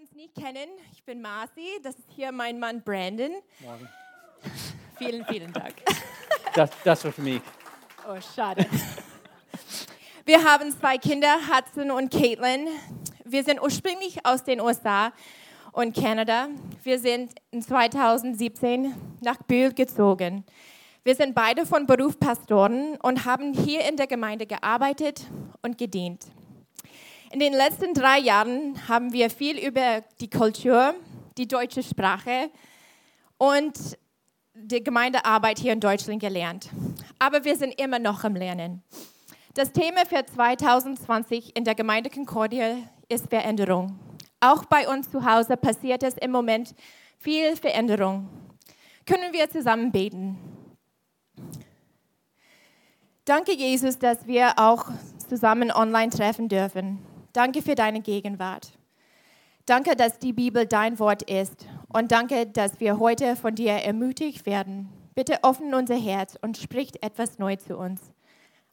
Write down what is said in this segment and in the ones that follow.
uns nicht kennen, ich bin Marci, das ist hier mein Mann Brandon. Morgen. Vielen, vielen Dank. Das, das war für mich. Oh, schade. Wir haben zwei Kinder, Hudson und Caitlin. Wir sind ursprünglich aus den USA und Kanada. Wir sind in 2017 nach Bühl gezogen. Wir sind beide von Beruf Pastoren und haben hier in der Gemeinde gearbeitet und gedient. In den letzten drei Jahren haben wir viel über die Kultur, die deutsche Sprache und die Gemeindearbeit hier in Deutschland gelernt. Aber wir sind immer noch im Lernen. Das Thema für 2020 in der Gemeinde Concordia ist Veränderung. Auch bei uns zu Hause passiert es im Moment viel Veränderung. Können wir zusammen beten? Danke, Jesus, dass wir auch zusammen online treffen dürfen. Danke für deine Gegenwart. Danke, dass die Bibel dein Wort ist. Und danke, dass wir heute von dir ermutigt werden. Bitte öffne unser Herz und sprich etwas neu zu uns.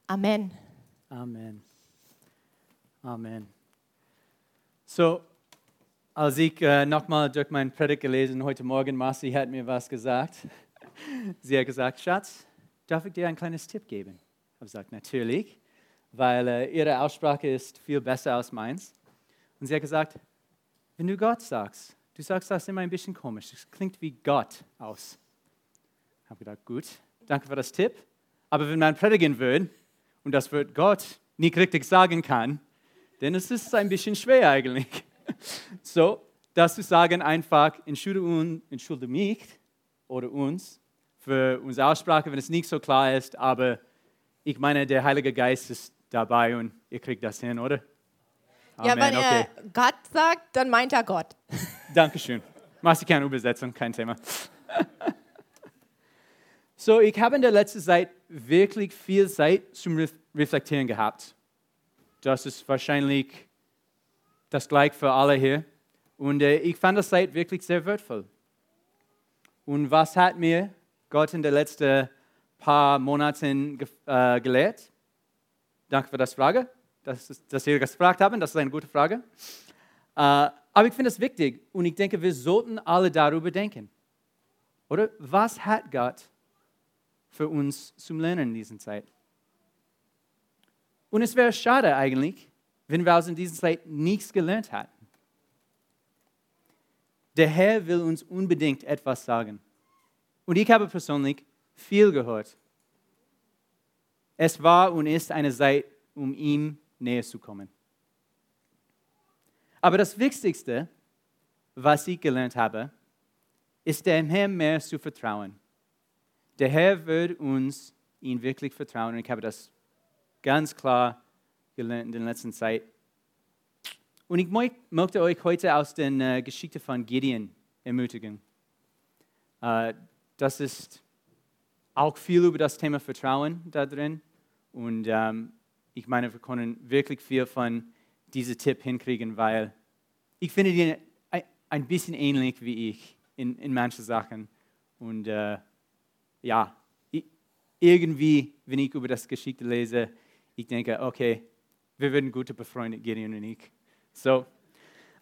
Amen. Amen. Amen. So, als ich äh, nochmal durch meinen Predigt gelesen heute Morgen, Marci hat mir was gesagt. Sie hat gesagt, Schatz, darf ich dir ein kleines Tipp geben? Ich habe gesagt, natürlich weil äh, ihre Aussprache ist viel besser als meins. Und sie hat gesagt, wenn du Gott sagst, du sagst das immer ein bisschen komisch, es klingt wie Gott aus. Ich habe gedacht, gut, danke für das Tipp. Aber wenn man predigen will und das Wort Gott nicht richtig sagen kann, dann ist es ein bisschen schwer eigentlich. So, das zu sagen einfach, entschuldige, entschuldige mich oder uns für unsere Aussprache, wenn es nicht so klar ist, aber ich meine, der Heilige Geist ist dabei und ihr kriegt das hin, oder? Amen. Ja, wenn er Gott sagt, dann meint er Gott. Dankeschön. Machst du keine Übersetzung, kein Thema. so, ich habe in der letzten Zeit wirklich viel Zeit zum Reflektieren gehabt. Das ist wahrscheinlich das gleiche für alle hier. Und äh, ich fand das Zeit wirklich sehr wertvoll. Und was hat mir Gott in den letzten paar Monaten äh, gelehrt? Danke für das Frage, dass, dass Sie gefragt haben. Das ist eine gute Frage. Äh, aber ich finde es wichtig und ich denke, wir sollten alle darüber denken. Oder was hat Gott für uns zum Lernen in dieser Zeit? Und es wäre schade eigentlich, wenn wir aus in dieser Zeit nichts gelernt hätten. Der Herr will uns unbedingt etwas sagen. Und ich habe persönlich viel gehört es war und ist eine Zeit, um ihm näher zu kommen. Aber das Wichtigste, was ich gelernt habe, ist dem Herrn mehr zu vertrauen. Der Herr wird uns ihn wirklich vertrauen. Und ich habe das ganz klar gelernt in der letzten Zeit. Und ich möchte euch heute aus der äh, Geschichte von Gideon ermutigen. Äh, das ist auch viel über das Thema Vertrauen da drin. Und ähm, ich meine, wir können wirklich viel von diesem Tipp hinkriegen, weil ich finde die ein bisschen ähnlich wie ich in, in manchen Sachen. Und äh, ja, irgendwie, wenn ich über das Geschichte lese, ich denke, okay, wir werden gute befreundet, Gideon und ich. So,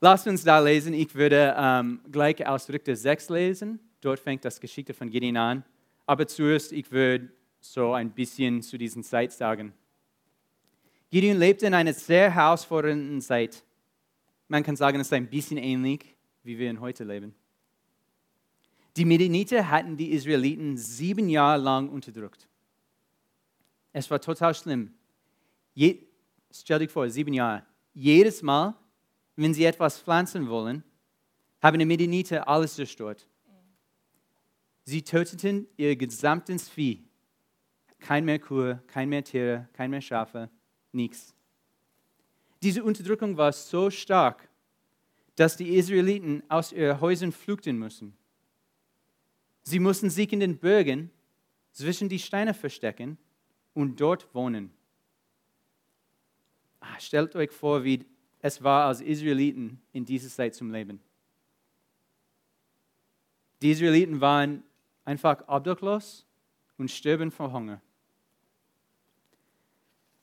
lasst uns da lesen. Ich würde ähm, gleich aus Richter 6 lesen. Dort fängt das Geschichte von Gideon an. Aber zuerst, ich würde so ein bisschen zu diesen Zeit sagen. Gideon lebte in einer sehr herausfordernden Zeit. Man kann sagen, es ist ein bisschen ähnlich, wie wir in heute leben. Die Midianiter hatten die Israeliten sieben Jahre lang unterdrückt. Es war total schlimm. Je, stell dich vor, sieben Jahre. Jedes Mal, wenn sie etwas pflanzen wollen, haben die Midianiter alles zerstört. Sie töteten ihr gesamtes Vieh kein mehr Kuh, kein mehr Tiere, kein mehr Schafe, nichts. Diese Unterdrückung war so stark, dass die Israeliten aus ihren Häusern flüchten mussten. Sie mussten sich in den Bergen zwischen die Steine verstecken und dort wohnen. Ah, stellt euch vor, wie es war als Israeliten in dieser Zeit zum Leben. Die Israeliten waren einfach obdachlos und sterben vor Hunger.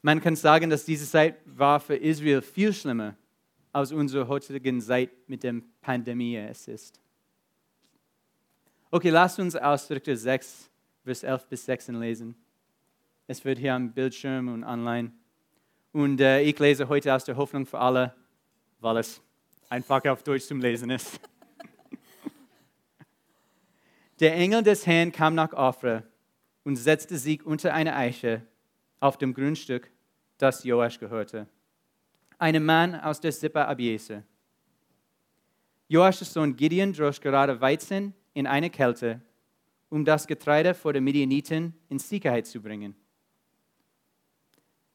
Man kann sagen, dass diese Zeit war für Israel viel schlimmer aus unserer heutigen Zeit mit der Pandemie es ist. Okay, lasst uns aus Richter 6, Vers 11 bis 16 lesen. Es wird hier am Bildschirm und online. Und äh, ich lese heute aus der Hoffnung für alle, weil es einfach auf Deutsch zum Lesen ist. Der Engel des Herrn kam nach Opher und setzte sich unter eine Eiche auf dem Grundstück, das Joasch gehörte. Ein Mann aus der Sippe Abieser. Joaschs Sohn Gideon drosch gerade Weizen in eine Kälte, um das Getreide vor den Midianiten in Sicherheit zu bringen.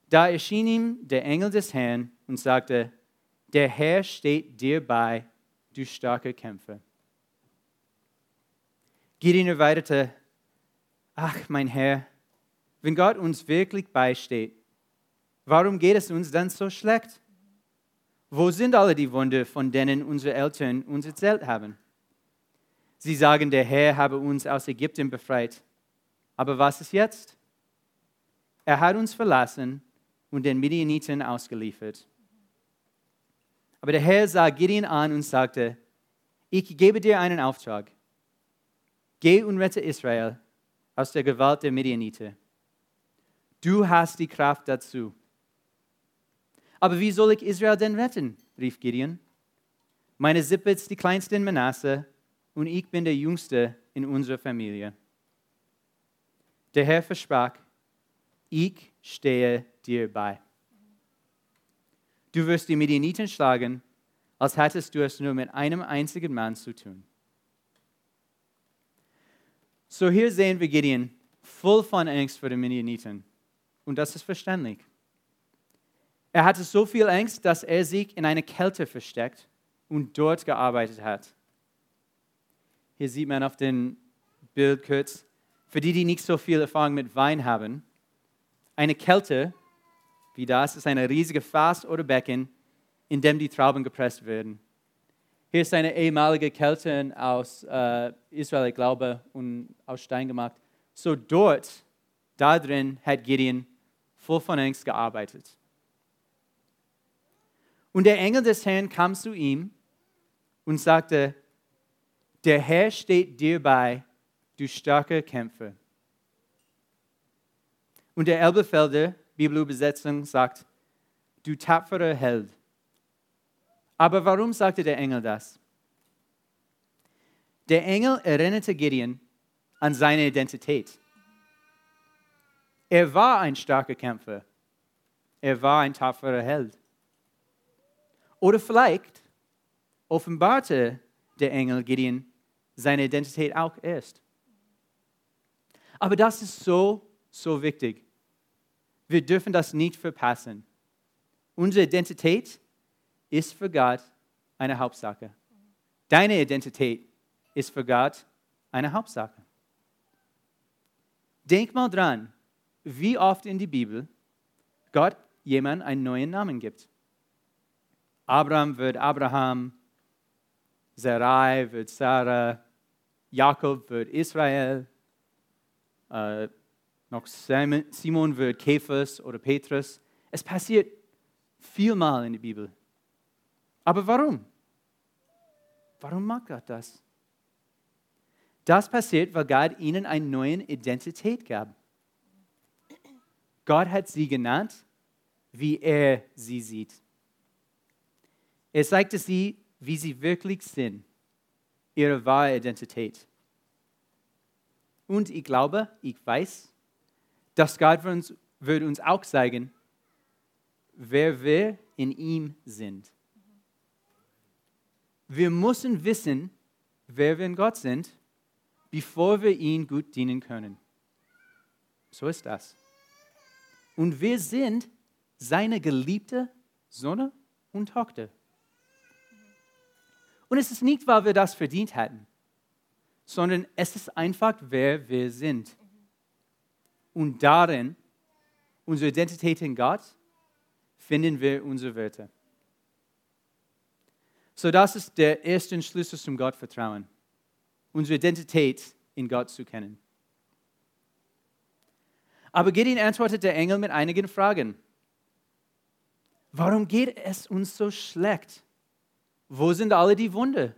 Da erschien ihm der Engel des Herrn und sagte, der Herr steht dir bei, du starke Kämpfer. Gideon erweiterte, ach mein Herr, wenn Gott uns wirklich beisteht, warum geht es uns dann so schlecht? Wo sind alle die Wunder, von denen unsere Eltern uns erzählt haben? Sie sagen, der Herr habe uns aus Ägypten befreit. Aber was ist jetzt? Er hat uns verlassen und den Midianiten ausgeliefert. Aber der Herr sah Gideon an und sagte, ich gebe dir einen Auftrag. Geh und rette Israel aus der Gewalt der Midianiter. Du hast die Kraft dazu. Aber wie soll ich Israel denn retten? rief Gideon. Meine Sippe ist die kleinste in Manasse und ich bin der Jüngste in unserer Familie. Der Herr versprach, ich stehe dir bei. Du wirst die Midianiten schlagen, als hättest du es nur mit einem einzigen Mann zu tun. So hier sehen wir Gideon voll von Angst vor den Midianiten. Und das ist verständlich. Er hatte so viel Angst, dass er sich in eine Kälte versteckt und dort gearbeitet hat. Hier sieht man auf dem Bild kurz, für die, die nicht so viel Erfahrung mit Wein haben, eine Kälte wie das ist eine riesige Fass oder Becken, in dem die Trauben gepresst werden. Hier ist eine ehemalige Kälte aus äh, Israel, ich glaube, und aus Stein gemacht. So dort, da drin, hat Gideon voll von Angst gearbeitet. Und der Engel des Herrn kam zu ihm und sagte, der Herr steht dir bei, du starker Kämpfer. Und der Elbefelder Bibelübersetzung sagt, du tapferer Held. Aber warum sagte der Engel das? Der Engel erinnerte Gideon an seine Identität. Er war ein starker Kämpfer. Er war ein tapferer Held. Oder vielleicht offenbarte der Engel Gideon seine Identität auch erst. Aber das ist so, so wichtig. Wir dürfen das nicht verpassen. Unsere Identität ist für Gott eine Hauptsache. Deine Identität ist für Gott eine Hauptsache. Denk mal dran, wie oft in der Bibel Gott jemand einen neuen Namen gibt. Abraham wird Abraham, Sarai wird Sarah, Jakob wird Israel, äh, noch Simon wird Käfers oder Petrus. Es passiert vielmal in der Bibel. Aber warum? Warum mag Gott das? Das passiert, weil Gott ihnen eine neue Identität gab. Gott hat sie genannt, wie er sie sieht. Er zeigte sie, wie sie wirklich sind, ihre wahre Identität. Und ich glaube, ich weiß, dass Gott uns, wird uns auch zeigen, wer wir in ihm sind. Wir müssen wissen, wer wir in Gott sind, bevor wir ihn gut dienen können. So ist das. Und wir sind seine geliebte Sonne und Tochter. Und es ist nicht, weil wir das verdient hätten, sondern es ist einfach, wer wir sind und darin, unsere Identität in Gott, finden wir unsere Werte. So, das ist der erste Schlüssel zum Gottvertrauen, unsere Identität in Gott zu kennen. Aber Gideon antwortet der Engel mit einigen Fragen. Warum geht es uns so schlecht? Wo sind alle die Wunder?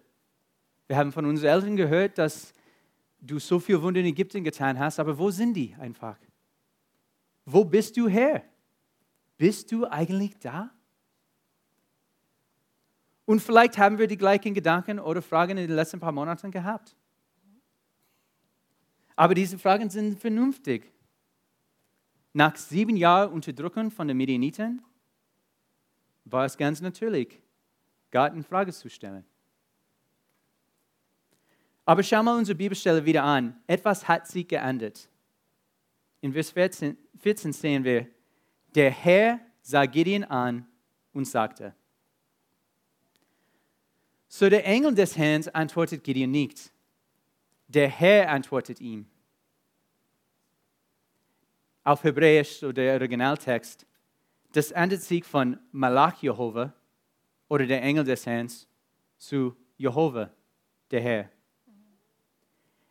Wir haben von unseren Eltern gehört, dass du so viel Wunder in Ägypten getan hast, aber wo sind die einfach? Wo bist du her? Bist du eigentlich da? Und vielleicht haben wir die gleichen Gedanken oder Fragen in den letzten paar Monaten gehabt. Aber diese Fragen sind vernünftig. Nach sieben Jahren Unterdrückung von den Medianiten war es ganz natürlich, Gott in Frage zu stellen. Aber schau mal unsere Bibelstelle wieder an. Etwas hat sich geändert. In Vers 14, 14 sehen wir, der Herr sah Gideon an und sagte, so der Engel des Herrn antwortet Gideon nicht. Der Herr antwortet ihm. Auf Hebräisch, so der Originaltext, das ändert sich von Malach Jehova oder der Engel des Herrn zu Jehova, der Herr.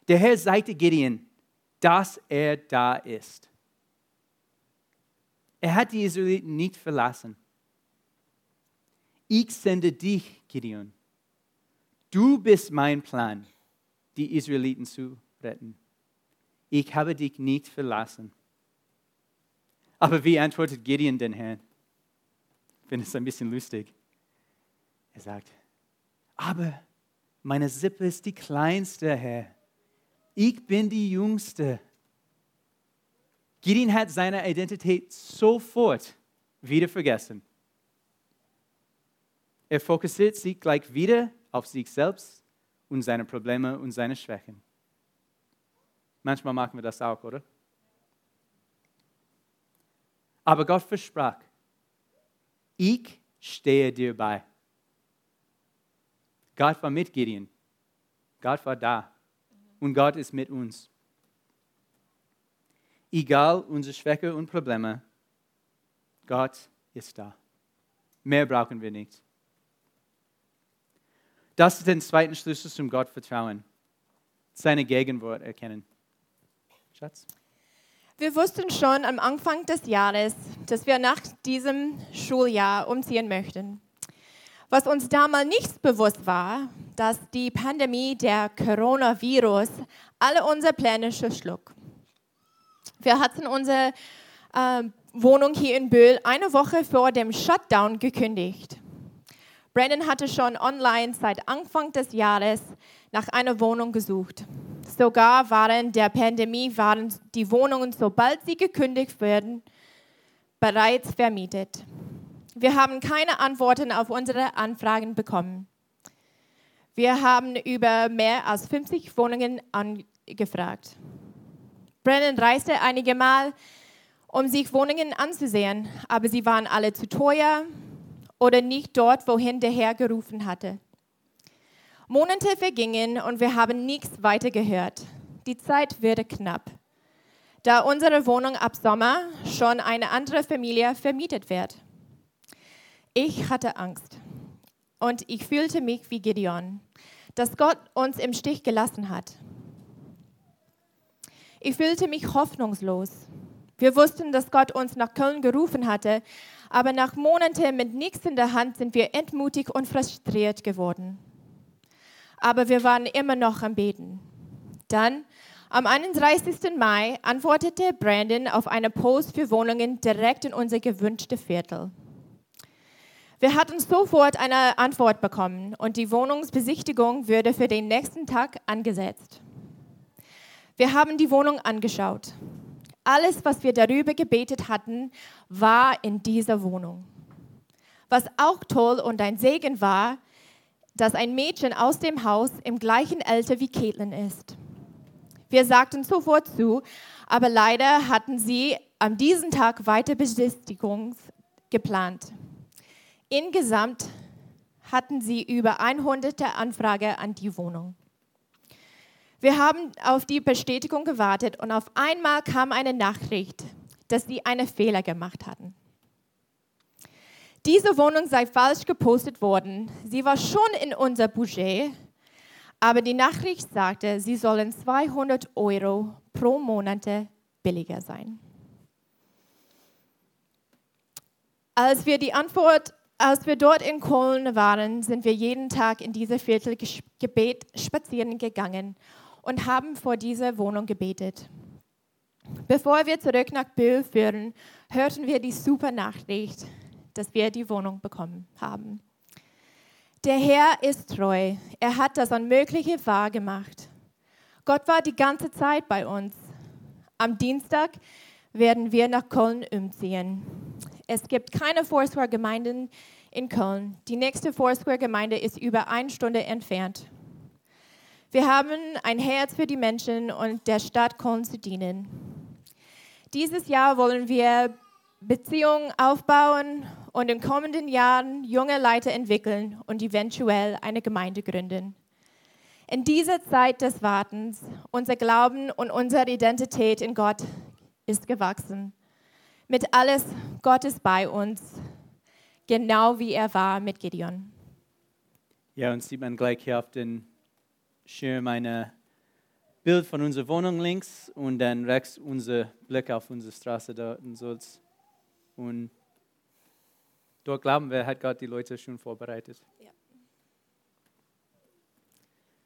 Der Herr sagte Gideon, dass er da ist. Er hat die Israeliten nicht verlassen. Ich sende dich, Gideon. Du bist mein Plan, die Israeliten zu retten. Ich habe dich nicht verlassen. Aber wie antwortet Gideon den Herrn? Ich finde es ein bisschen lustig. Er sagt, aber meine Sippe ist die kleinste, Herr. Ich bin die Jüngste. Gideon hat seine Identität sofort wieder vergessen. Er fokussiert sich gleich wieder auf sich selbst und seine Probleme und seine Schwächen. Manchmal machen wir das auch, oder? Aber Gott versprach, ich stehe dir bei. Gott war mit Gideon. Gott war da. Und Gott ist mit uns. Egal unsere Schwäche und Probleme, Gott ist da. Mehr brauchen wir nicht. Das ist der zweite Schlüssel zum Gottvertrauen. Seine Gegenwart erkennen. Schatz? Wir wussten schon am Anfang des Jahres, dass wir nach diesem Schuljahr umziehen möchten. Was uns damals nicht bewusst war, dass die Pandemie der Coronavirus alle unsere Pläne verschlug. Wir hatten unsere äh, Wohnung hier in Böhl eine Woche vor dem Shutdown gekündigt. Brandon hatte schon online seit Anfang des Jahres nach einer Wohnung gesucht. Sogar während der Pandemie waren die Wohnungen, sobald sie gekündigt werden, bereits vermietet. Wir haben keine Antworten auf unsere Anfragen bekommen. Wir haben über mehr als 50 Wohnungen angefragt. Brennan reiste einige Mal, um sich Wohnungen anzusehen, aber sie waren alle zu teuer oder nicht dort, wohin der Herr gerufen hatte. Monate vergingen und wir haben nichts weiter gehört. Die Zeit wurde knapp, da unsere Wohnung ab Sommer schon eine andere Familie vermietet wird. Ich hatte Angst und ich fühlte mich wie Gideon, dass Gott uns im Stich gelassen hat. Ich fühlte mich hoffnungslos. Wir wussten, dass Gott uns nach Köln gerufen hatte, aber nach Monaten mit nichts in der Hand sind wir entmutigt und frustriert geworden aber wir waren immer noch am Beten. Dann, am 31. Mai, antwortete Brandon auf eine Post für Wohnungen direkt in unser gewünschtes Viertel. Wir hatten sofort eine Antwort bekommen und die Wohnungsbesichtigung würde für den nächsten Tag angesetzt. Wir haben die Wohnung angeschaut. Alles, was wir darüber gebetet hatten, war in dieser Wohnung. Was auch toll und ein Segen war, dass ein Mädchen aus dem Haus im gleichen Alter wie Caitlin ist. Wir sagten sofort zu, aber leider hatten sie an diesem Tag weiter Besichtigungen geplant. Insgesamt hatten sie über 100 Anfragen an die Wohnung. Wir haben auf die Bestätigung gewartet und auf einmal kam eine Nachricht, dass sie einen Fehler gemacht hatten. Diese Wohnung sei falsch gepostet worden. Sie war schon in unser Budget, aber die Nachricht sagte, sie sollen 200 Euro pro Monat billiger sein. Als wir die Antwort Als wir dort in Köln waren, sind wir jeden Tag in diese Viertel Gebet spazieren gegangen und haben vor dieser Wohnung gebetet. Bevor wir zurück nach Bühl führen, hörten wir die super Nachricht, dass wir die Wohnung bekommen haben. Der Herr ist treu. Er hat das Unmögliche wahr gemacht. Gott war die ganze Zeit bei uns. Am Dienstag werden wir nach Köln umziehen. Es gibt keine Foursquare-Gemeinden in Köln. Die nächste Foursquare-Gemeinde ist über eine Stunde entfernt. Wir haben ein Herz für die Menschen und der Stadt Köln zu dienen. Dieses Jahr wollen wir Beziehungen aufbauen und in kommenden Jahren junge Leiter entwickeln und eventuell eine Gemeinde gründen. In dieser Zeit des Wartens, unser Glauben und unsere Identität in Gott ist gewachsen. Mit alles, Gott ist bei uns, genau wie er war mit Gideon. Ja, und sieht man gleich hier auf den Schirm ein Bild von unserer Wohnung links und dann rechts unser Blick auf unsere Straße dort in Sulz. Und dort glauben wir, hat Gott die Leute schon vorbereitet. Ja.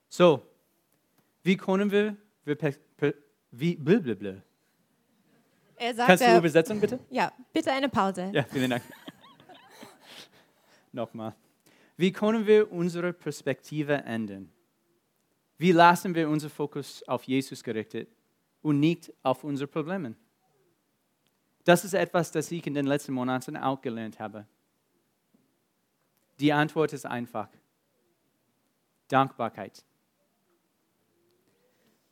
So, wie können wir, wir wie, blablabla. Er sagt, Kannst du äh, Übersetzung bitte? ja, bitte eine Pause. Ja, vielen Dank. Nochmal. Wie können wir unsere Perspektive ändern? Wie lassen wir unseren Fokus auf Jesus gerichtet und nicht auf unsere Probleme? Das ist etwas, das ich in den letzten Monaten auch gelernt habe. Die Antwort ist einfach. Dankbarkeit.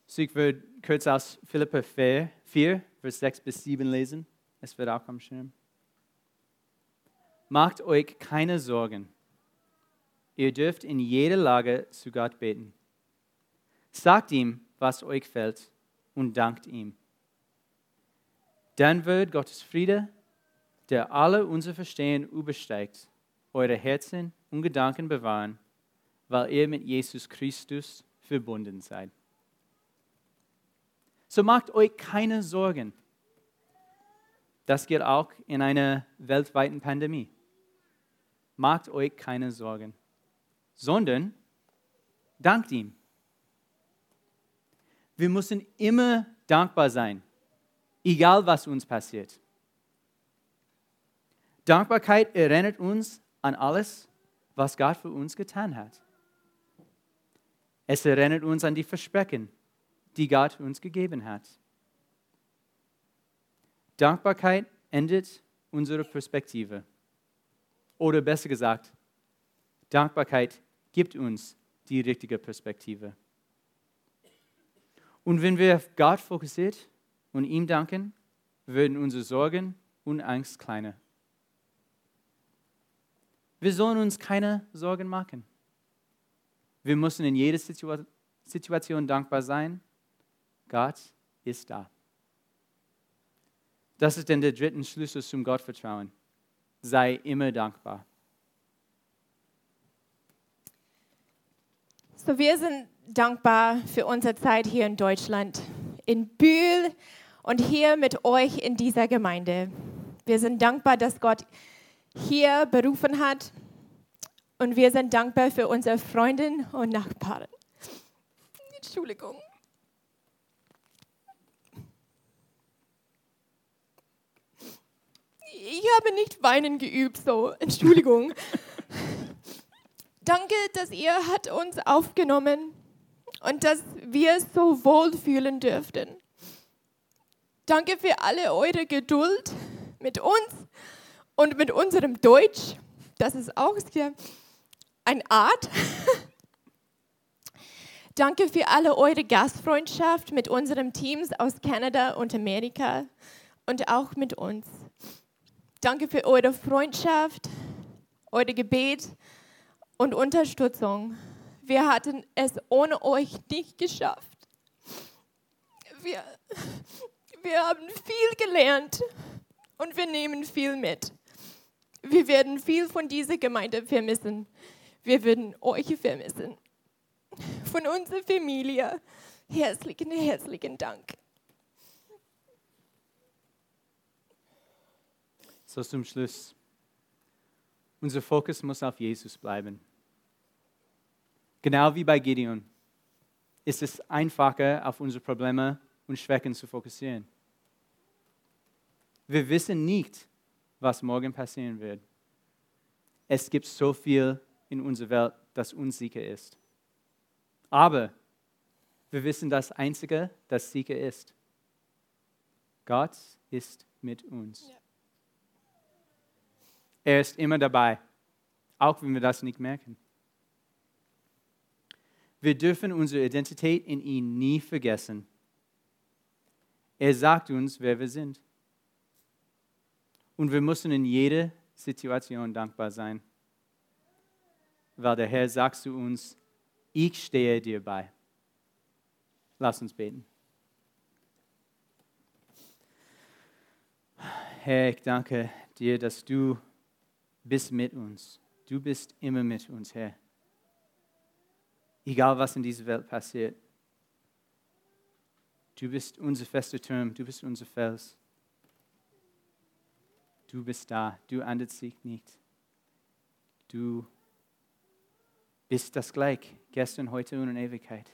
So ich würde kurz aus Philippa 4, 4, Vers 6 bis 7 lesen. Es wird auch am Schirm. Macht euch keine Sorgen. Ihr dürft in jeder Lage zu Gott beten. Sagt ihm, was euch fällt und dankt ihm. Dann wird Gottes Friede, der alle unser Verstehen übersteigt, eure Herzen und Gedanken bewahren, weil ihr mit Jesus Christus verbunden seid. So macht euch keine Sorgen. Das geht auch in einer weltweiten Pandemie. Macht euch keine Sorgen, sondern dankt ihm. Wir müssen immer dankbar sein, egal was uns passiert. Dankbarkeit erinnert uns an alles, was Gott für uns getan hat. Es erinnert uns an die Versprechen, die Gott uns gegeben hat. Dankbarkeit ändert unsere Perspektive. Oder besser gesagt, Dankbarkeit gibt uns die richtige Perspektive. Und wenn wir auf Gott fokussiert und ihm danken, werden unsere Sorgen und Angst kleiner. Wir sollen uns keine Sorgen machen. Wir müssen in jeder Situa Situation dankbar sein. Gott ist da. Das ist denn der dritte Schlüssel zum Gottvertrauen. Sei immer dankbar. So, wir sind dankbar für unsere Zeit hier in Deutschland, in Bühl und hier mit euch in dieser Gemeinde. Wir sind dankbar, dass Gott hier berufen hat und wir sind dankbar für unsere Freunde und Nachbarn. Entschuldigung. Ich habe nicht weinen geübt, so. Entschuldigung. Danke, dass ihr hat uns aufgenommen und dass wir so wohl fühlen dürften. Danke für alle eure Geduld mit uns und mit unserem Deutsch. Das ist auch eine Art. Danke für alle eure Gastfreundschaft mit unseren Teams aus Kanada und Amerika und auch mit uns. Danke für eure Freundschaft, eure Gebet und Unterstützung. Wir hatten es ohne euch nicht geschafft. Wir, wir haben viel gelernt und wir nehmen viel mit. Wir werden viel von dieser Gemeinde vermissen. Wir werden euch vermissen. Von unserer Familie herzlichen, herzlichen Dank. So zum Schluss. Unser Fokus muss auf Jesus bleiben. Genau wie bei Gideon ist es einfacher, auf unsere Probleme und Schwächen zu fokussieren. Wir wissen nicht, was morgen passieren wird. Es gibt so viel in unserer Welt, das unsicher ist. Aber wir wissen das Einzige, das sicher ist. Gott ist mit uns. Ja. Er ist immer dabei, auch wenn wir das nicht merken. Wir dürfen unsere Identität in ihm nie vergessen. Er sagt uns, wer wir sind. Und wir müssen in jeder Situation dankbar sein, weil der Herr sagt zu uns, ich stehe dir bei. Lass uns beten. Herr, ich danke dir, dass du bist mit uns. Du bist immer mit uns, Herr. Egal was in dieser Welt passiert. Du bist unser fester Turm, du bist unser Fels. Du bist da, du änderst dich nicht. Du bist das gleich, gestern, heute und in Ewigkeit.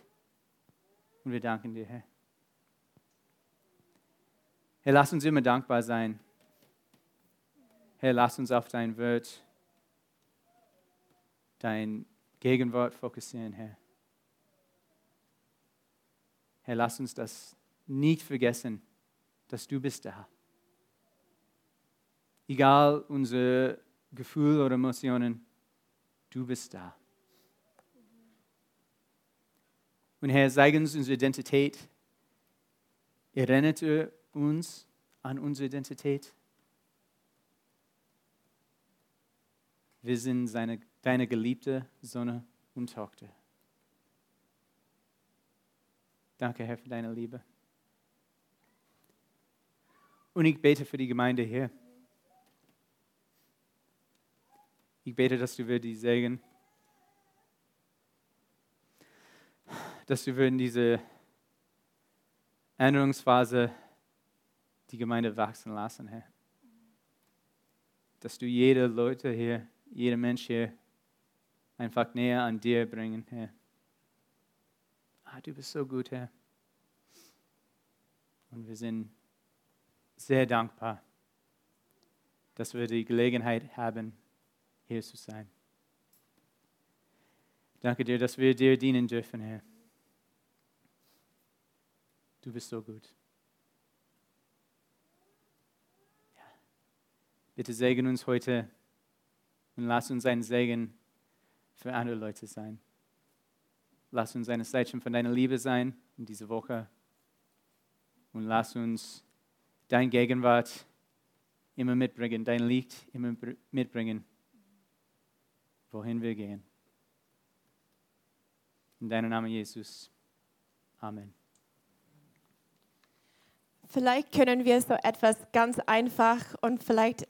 Und wir danken dir, Herr. Herr, lass uns immer dankbar sein Herr, lass uns auf dein Wort, dein Gegenwart fokussieren, Herr. Herr, lass uns das nicht vergessen, dass du bist da. Egal unsere Gefühle oder Emotionen, du bist da. Und Herr, zeig uns unsere Identität. Erinnert uns an unsere Identität. Wir sind seine, deine geliebte Sonne und Tochter. Danke, Herr, für deine Liebe. Und ich bete für die Gemeinde hier. Ich bete, dass du wir die Segen, dass du wir in diese Änderungsphase die Gemeinde wachsen lassen, Herr. Dass du jede Leute hier jeder Mensch hier einfach näher an dir bringen, Herr. Ah, du bist so gut, Herr. Und wir sind sehr dankbar, dass wir die Gelegenheit haben, hier zu sein. Danke dir, dass wir dir dienen dürfen, Herr. Du bist so gut. Ja. Bitte segne uns heute und lass uns ein Segen für andere Leute sein. Lass uns eine Zeichen von deiner Liebe sein in dieser Woche. Und lass uns dein Gegenwart immer mitbringen, dein Licht immer mitbringen, wohin wir gehen. In deinem Namen, Jesus. Amen. Vielleicht können wir so etwas ganz einfach und vielleicht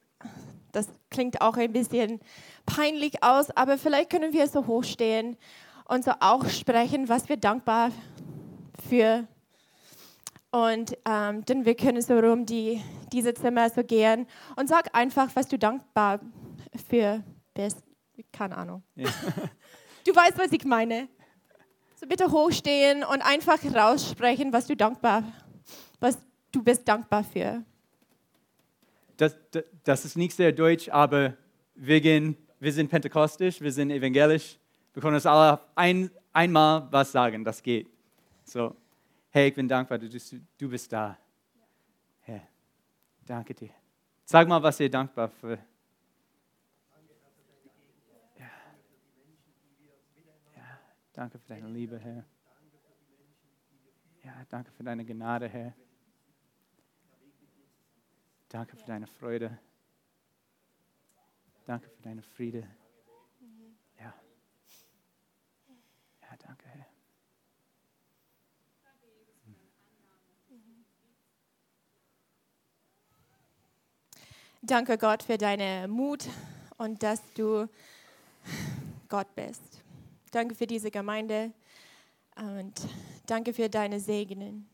das klingt auch ein bisschen peinlich aus, aber vielleicht können wir so hochstehen und so auch sprechen, was wir dankbar für. Und ähm, dann wir können so rum die, diese Zimmer so gehen und sag einfach, was du dankbar für bist. Keine Ahnung. Ja. Du weißt, was ich meine. So bitte hochstehen und einfach raussprechen, was du dankbar, was du bist dankbar für das, das, ist nicht sehr deutsch, aber wir, gehen, wir sind pentekostisch, wir sind evangelisch. Wir können uns alle ein, einmal was sagen, das geht. So, hey, ich bin dankbar, du, du bist da. Hey, danke dir. Sag mal, was ihr dankbar für. Ja. ja, danke für deine Liebe, Herr. Ja, danke für deine Gnade, Herr. Danke für deine Freude. Danke für deine Friede. Ja. Ja, danke, Herr. Danke Gott für deine Mut und dass du Gott bist. Danke für diese Gemeinde und danke für deine Segnen.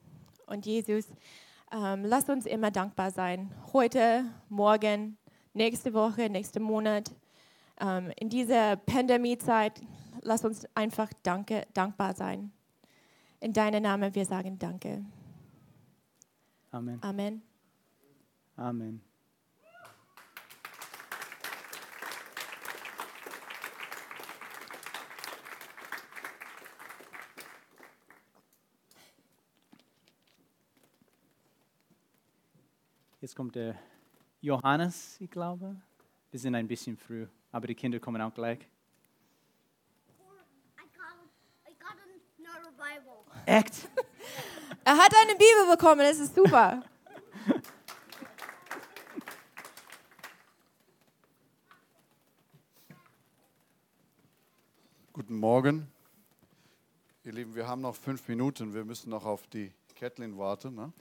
Und Jesus, ähm, lass uns immer dankbar sein. Heute, morgen, nächste Woche, nächsten Monat. Ähm, in dieser Pandemiezeit, lass uns einfach danke, dankbar sein. In deinem Namen, wir sagen Danke. Amen. Amen. Amen. Jetzt kommt der Johannes, ich glaube. Wir sind ein bisschen früh, aber die Kinder kommen auch gleich. Echt? Er hat eine Bibel bekommen, das ist super. Guten Morgen. Ihr Lieben, wir haben noch fünf Minuten. Wir müssen noch auf die Catlin warten. Ne?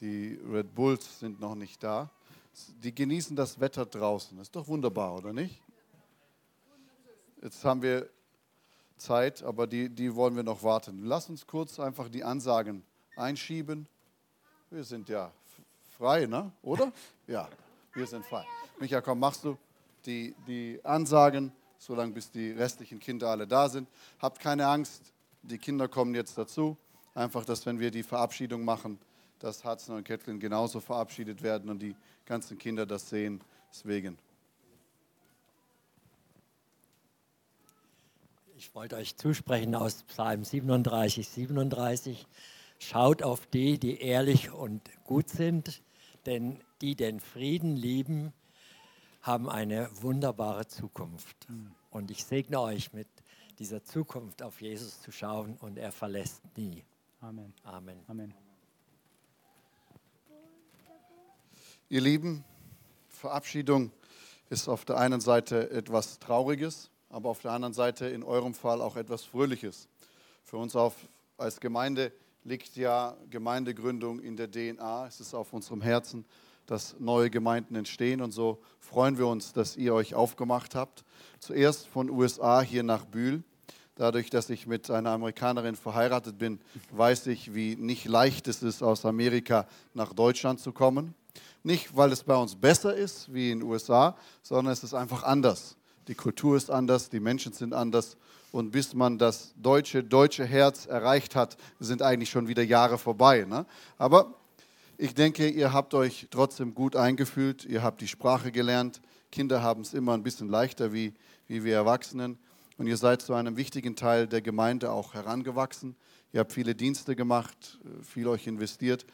Die Red Bulls sind noch nicht da. Die genießen das Wetter draußen. Ist doch wunderbar, oder nicht? Jetzt haben wir Zeit, aber die, die wollen wir noch warten. Lass uns kurz einfach die Ansagen einschieben. Wir sind ja frei, ne? oder? Ja, wir sind frei. Micha, komm, machst du die, die Ansagen, solange bis die restlichen Kinder alle da sind. Habt keine Angst, die Kinder kommen jetzt dazu. Einfach, dass wenn wir die Verabschiedung machen, dass Hudson und Kathleen genauso verabschiedet werden und die ganzen Kinder das sehen. Deswegen. Ich wollte euch zusprechen aus Psalm 37, 37. Schaut auf die, die ehrlich und gut sind, denn die den Frieden lieben, haben eine wunderbare Zukunft. Und ich segne euch mit dieser Zukunft auf Jesus zu schauen und er verlässt nie. Amen. Amen. Amen. Ihr Lieben, Verabschiedung ist auf der einen Seite etwas Trauriges, aber auf der anderen Seite in eurem Fall auch etwas Fröhliches. Für uns auf, als Gemeinde liegt ja Gemeindegründung in der DNA. Es ist auf unserem Herzen, dass neue Gemeinden entstehen. Und so freuen wir uns, dass ihr euch aufgemacht habt. Zuerst von USA hier nach Bühl. Dadurch, dass ich mit einer Amerikanerin verheiratet bin, weiß ich, wie nicht leicht es ist, aus Amerika nach Deutschland zu kommen. Nicht, weil es bei uns besser ist wie in den USA, sondern es ist einfach anders. Die Kultur ist anders, die Menschen sind anders. Und bis man das deutsche, deutsche Herz erreicht hat, sind eigentlich schon wieder Jahre vorbei. Ne? Aber ich denke, ihr habt euch trotzdem gut eingefühlt, ihr habt die Sprache gelernt. Kinder haben es immer ein bisschen leichter wie, wie wir Erwachsenen. Und ihr seid zu einem wichtigen Teil der Gemeinde auch herangewachsen. Ihr habt viele Dienste gemacht, viel euch investiert.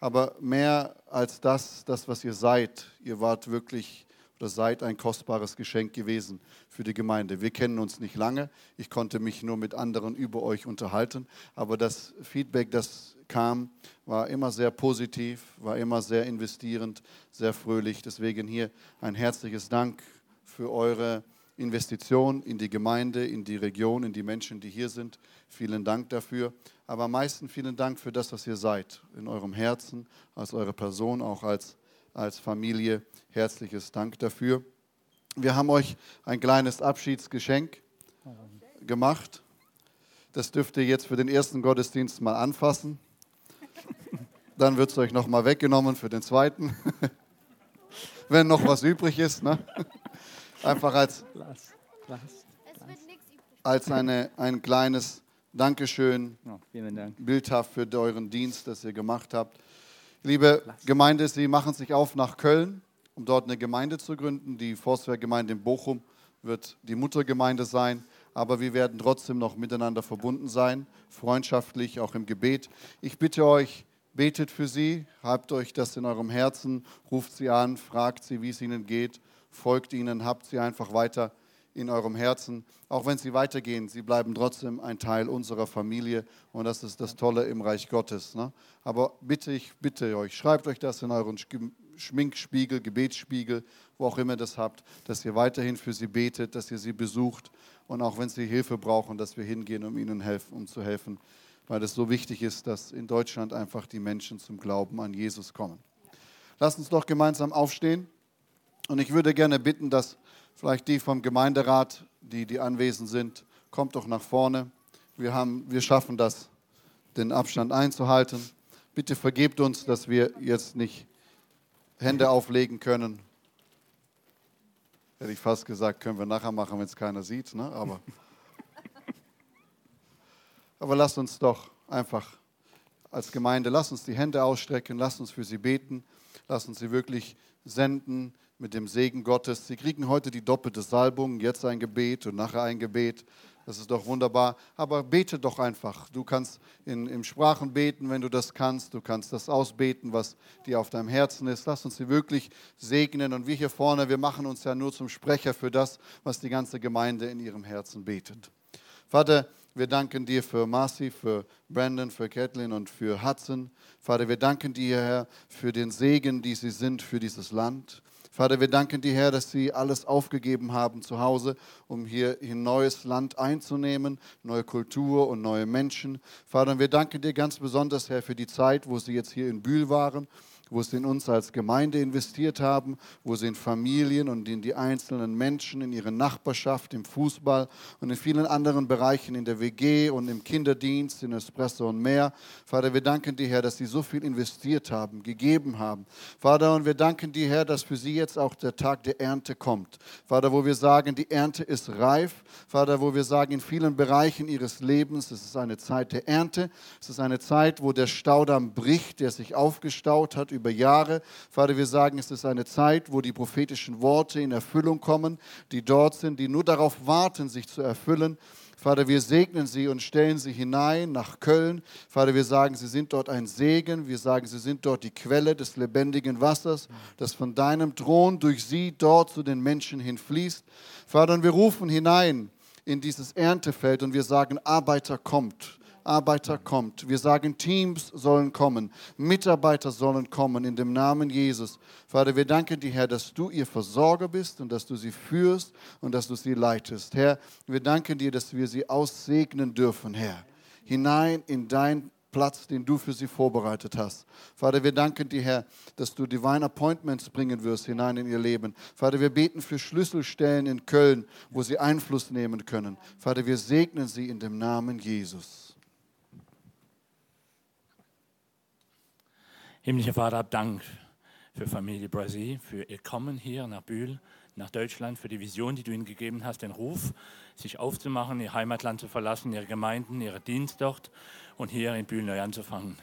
Aber mehr als das, das, was ihr seid, ihr wart wirklich oder seid ein kostbares Geschenk gewesen für die Gemeinde. Wir kennen uns nicht lange. Ich konnte mich nur mit anderen über euch unterhalten. Aber das Feedback, das kam, war immer sehr positiv, war immer sehr investierend, sehr fröhlich. Deswegen hier ein herzliches Dank für eure Investition in die Gemeinde, in die Region, in die Menschen, die hier sind. Vielen Dank dafür. Aber am meisten vielen Dank für das, was ihr seid, in eurem Herzen, als eure Person, auch als, als Familie. Herzliches Dank dafür. Wir haben euch ein kleines Abschiedsgeschenk gemacht. Das dürft ihr jetzt für den ersten Gottesdienst mal anfassen. Dann wird es euch nochmal weggenommen für den zweiten. Wenn noch was übrig ist. Ne? Einfach als, als eine, ein kleines Dankeschön, Oh, Dank. bildhaft für euren Dienst, das ihr gemacht habt. Liebe Gemeinde, Sie machen sich auf nach Köln, um dort eine Gemeinde zu gründen. Die Forstwehrgemeinde in Bochum wird die Muttergemeinde sein, aber wir werden trotzdem noch miteinander verbunden sein, freundschaftlich, auch im Gebet. Ich bitte euch, betet für sie, habt euch das in eurem Herzen, ruft sie an, fragt sie, wie es ihnen geht, folgt ihnen, habt sie einfach weiter in eurem Herzen. Auch wenn sie weitergehen, sie bleiben trotzdem ein Teil unserer Familie und das ist das Tolle im Reich Gottes. Ne? Aber bitte, ich bitte euch, schreibt euch das in euren Sch- Schminkspiegel, Gebetsspiegel, wo auch immer ihr das habt, dass ihr weiterhin für sie betet, dass ihr sie besucht und auch wenn sie Hilfe brauchen, dass wir hingehen, um ihnen helfen, um zu helfen, weil es so wichtig ist, dass in Deutschland einfach die Menschen zum Glauben an Jesus kommen. Lasst uns doch gemeinsam aufstehen. Und ich würde gerne bitten, dass vielleicht die vom Gemeinderat, die, die anwesend sind, kommt doch nach vorne. Wir, haben, wir schaffen das, den Abstand einzuhalten. Bitte vergebt uns, dass wir jetzt nicht Hände auflegen können. Hätte ich fast gesagt, können wir nachher machen, wenn es keiner sieht. Ne? Aber, aber lasst uns doch einfach als Gemeinde, lasst uns die Hände ausstrecken, lasst uns für sie beten, lasst uns sie wirklich senden mit dem Segen Gottes. Sie kriegen heute die doppelte Salbung, jetzt ein Gebet und nachher ein Gebet. Das ist doch wunderbar. Aber bete doch einfach. Du kannst in, in Sprachen beten, wenn du das kannst. Du kannst das ausbeten, was dir auf deinem Herzen ist. Lass uns sie wirklich segnen. Und wir hier vorne, wir machen uns ja nur zum Sprecher für das, was die ganze Gemeinde in ihrem Herzen betet. Vater, wir danken dir für Marcy, für Brandon, für Kathleen und für Hudson. Vater, wir danken dir, Herr, für den Segen, die sie sind für dieses Land. Vater, wir danken dir, Herr, dass sie alles aufgegeben haben zu Hause, um hier ein neues Land einzunehmen, neue Kultur und neue Menschen. Vater, wir danken dir ganz besonders, Herr, für die Zeit, wo sie jetzt hier in Bühl waren wo sie in uns als Gemeinde investiert haben, wo sie in Familien und in die einzelnen Menschen, in ihre Nachbarschaft, im Fußball und in vielen anderen Bereichen, in der WG und im Kinderdienst, in Espresso und mehr. Vater, wir danken dir, Herr, dass sie so viel investiert haben, gegeben haben. Vater, und wir danken dir, Herr, dass für sie jetzt auch der Tag der Ernte kommt. Vater, wo wir sagen, die Ernte ist reif. Vater, wo wir sagen, in vielen Bereichen ihres Lebens, es ist eine Zeit der Ernte. Es ist eine Zeit, wo der Staudamm bricht, der sich aufgestaut hat über Jahre. Vater, wir sagen, es ist eine Zeit, wo die prophetischen Worte in Erfüllung kommen, die dort sind, die nur darauf warten, sich zu erfüllen. Vater, wir segnen sie und stellen sie hinein nach Köln. Vater, wir sagen, sie sind dort ein Segen. Wir sagen, sie sind dort die Quelle des lebendigen Wassers, das von deinem Thron durch sie dort zu den Menschen hinfließt. Vater, und wir rufen hinein in dieses Erntefeld und wir sagen, Arbeiter kommt. Arbeiter kommt. Wir sagen, Teams sollen kommen, Mitarbeiter sollen kommen in dem Namen Jesus. Vater, wir danken dir, Herr, dass du ihr Versorger bist und dass du sie führst und dass du sie leitest. Herr, wir danken dir, dass wir sie aussegnen dürfen, Herr, hinein in dein Platz, den du für sie vorbereitet hast. Vater, wir danken dir, Herr, dass du Divine Appointments bringen wirst hinein in ihr Leben. Vater, wir beten für Schlüsselstellen in Köln, wo sie Einfluss nehmen können. Vater, wir segnen sie in dem Namen Jesus. Himmlischer Vater, Dank für Familie Brasil, für ihr Kommen hier nach Bühl, nach Deutschland, für die Vision, die du ihnen gegeben hast, den Ruf, sich aufzumachen, ihr Heimatland zu verlassen, ihre Gemeinden, ihren Dienst dort und hier in Bühl neu anzufangen.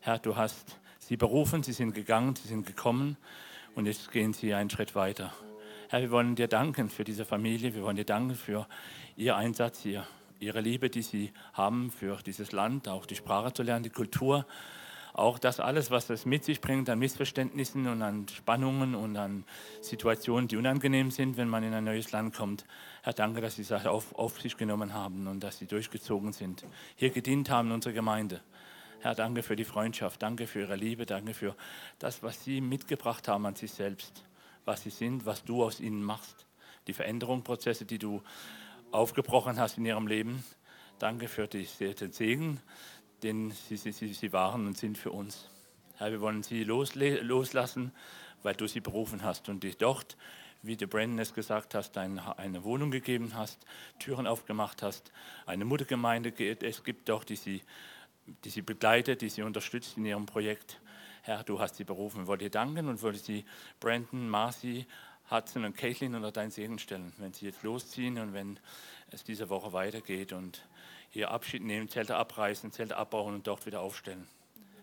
Herr, du hast sie berufen, sie sind gegangen, sie sind gekommen und jetzt gehen sie einen Schritt weiter. Herr, wir wollen dir danken für diese Familie, wir wollen dir danken für ihr Einsatz hier, ihre Liebe, die sie haben für dieses Land, auch die Sprache zu lernen, die Kultur auch das alles, was das mit sich bringt an Missverständnissen und an Spannungen und an Situationen, die unangenehm sind, wenn man in ein neues Land kommt. Herr, danke, dass Sie das auf, auf sich genommen haben und dass Sie durchgezogen sind, hier gedient haben in unserer Gemeinde. Herr, danke für die Freundschaft, danke für Ihre Liebe, danke für das, was Sie mitgebracht haben an sich selbst, was Sie sind, was du aus ihnen machst, die Veränderungsprozesse, die du aufgebrochen hast in Ihrem Leben. Danke für die, den Segen, denn sie, sie, sie waren und sind für uns. Herr, wir wollen sie loslassen, weil du sie berufen hast und dich dort, wie du Brandon es gesagt hast, eine Wohnung gegeben hast, Türen aufgemacht hast, eine Muttergemeinde es gibt doch, die sie, die sie begleitet, die sie unterstützt in ihrem Projekt. Herr, du hast sie berufen. Ich wollte dir danken und wollte sie Brandon, Marcy, Hudson und Caitlin unter deinen Segen stellen, wenn sie jetzt losziehen und wenn es diese Woche weitergeht und hier Abschied nehmen, Zelte abreißen, Zelte abbauen und dort wieder aufstellen.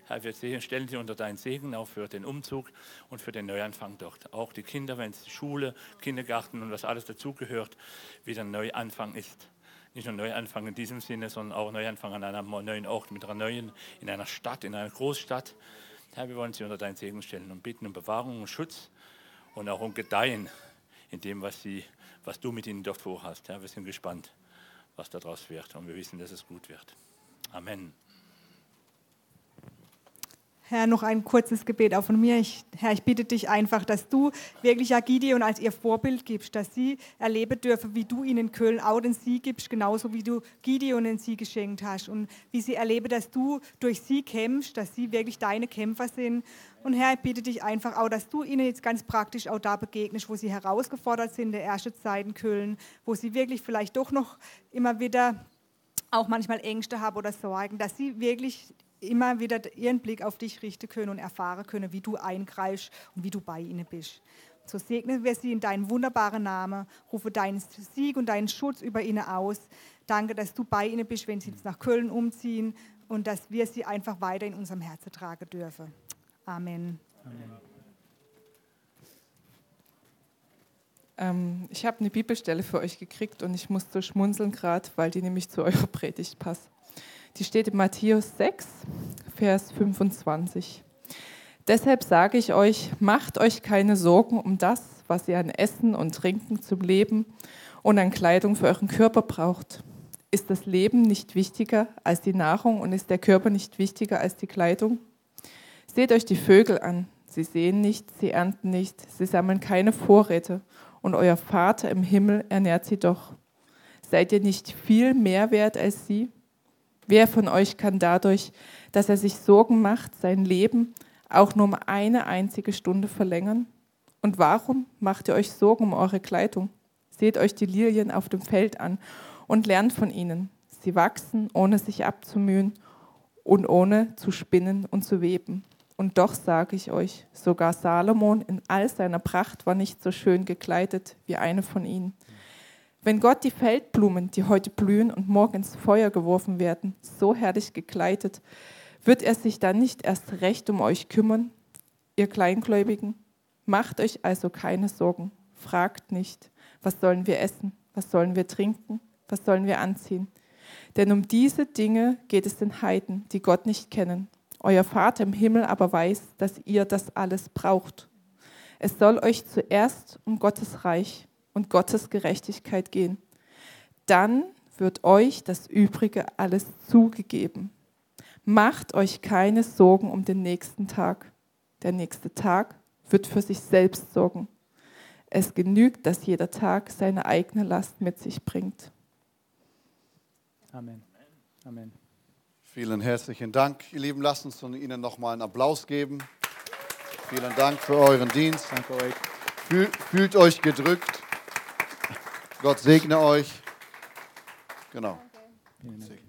Herr, wir stellen sie unter deinen Segen auch für den Umzug und für den Neuanfang dort. Auch die Kinder, wenn es Schule, Kindergarten und was alles dazugehört, wieder ein Neuanfang ist. Nicht nur Neuanfang in diesem Sinne, sondern auch Neuanfang an einem neuen Ort, mit einer neuen, in einer Stadt, in einer Großstadt. Herr, wir wollen sie unter deinen Segen stellen und bitten um Bewahrung und Schutz und auch um Gedeihen in dem, was, sie, was du mit ihnen dort vorhast. Herr, wir sind gespannt was daraus wird. Und wir wissen, dass es gut wird. Amen. Herr, noch ein kurzes Gebet auch von mir. Ich, Herr, ich bitte dich einfach, dass du wirklich ja Gideon als ihr Vorbild gibst, dass sie erleben dürfen, wie du ihnen Köln auch den Sieg gibst, genauso wie du Gideon den Sieg geschenkt hast und wie sie erleben, dass du durch sie kämpfst, dass sie wirklich deine Kämpfer sind. Und Herr, ich bitte dich einfach auch, dass du ihnen jetzt ganz praktisch auch da begegnest, wo sie herausgefordert sind, der erste Zeit in Köln, wo sie wirklich vielleicht doch noch immer wieder auch manchmal Ängste haben oder Sorgen, dass sie wirklich immer wieder ihren Blick auf dich richten können und erfahren können, wie du eingreifst und wie du bei ihnen bist. So segnen wir sie in deinen wunderbaren Namen, rufe deinen Sieg und deinen Schutz über ihnen aus. Danke, dass du bei ihnen bist, wenn sie jetzt nach Köln umziehen und dass wir sie einfach weiter in unserem Herzen tragen dürfen. Amen. Ähm, ich habe eine Bibelstelle für euch gekriegt und ich musste schmunzeln gerade, weil die nämlich zu eurer Predigt passt. Die steht in Matthäus 6, Vers 25. Deshalb sage ich euch, macht euch keine Sorgen um das, was ihr an Essen und Trinken zum Leben und an Kleidung für euren Körper braucht. Ist das Leben nicht wichtiger als die Nahrung und ist der Körper nicht wichtiger als die Kleidung? Seht euch die Vögel an. Sie sehen nicht, sie ernten nicht, sie sammeln keine Vorräte und euer Vater im Himmel ernährt sie doch. Seid ihr nicht viel mehr wert als sie? Wer von euch kann dadurch, dass er sich Sorgen macht, sein Leben auch nur um eine einzige Stunde verlängern? Und warum macht ihr euch Sorgen um eure Kleidung? Seht euch die Lilien auf dem Feld an und lernt von ihnen. Sie wachsen, ohne sich abzumühen und ohne zu spinnen und zu weben. Und doch sage ich euch, sogar Salomon in all seiner Pracht war nicht so schön gekleidet wie eine von ihnen. Wenn Gott die Feldblumen, die heute blühen und morgen ins Feuer geworfen werden, so herrlich gekleidet, wird er sich dann nicht erst recht um euch kümmern, ihr Kleingläubigen? Macht euch also keine Sorgen. Fragt nicht, was sollen wir essen, was sollen wir trinken, was sollen wir anziehen. Denn um diese Dinge geht es den Heiden, die Gott nicht kennen. Euer Vater im Himmel aber weiß, dass ihr das alles braucht. Es soll euch zuerst um Gottes Reich und Gottes Gerechtigkeit gehen. Dann wird euch das Übrige alles zugegeben. Macht euch keine Sorgen um den nächsten Tag. Der nächste Tag wird für sich selbst sorgen. Es genügt, dass jeder Tag seine eigene Last mit sich bringt. Amen. Amen. Vielen herzlichen Dank, ihr Lieben. Lasst uns Ihnen nochmal einen Applaus geben. Vielen Dank für euren Dienst. Danke euch. Fühlt, fühlt euch gedrückt. Gott segne euch. Genau. Vielen Dank.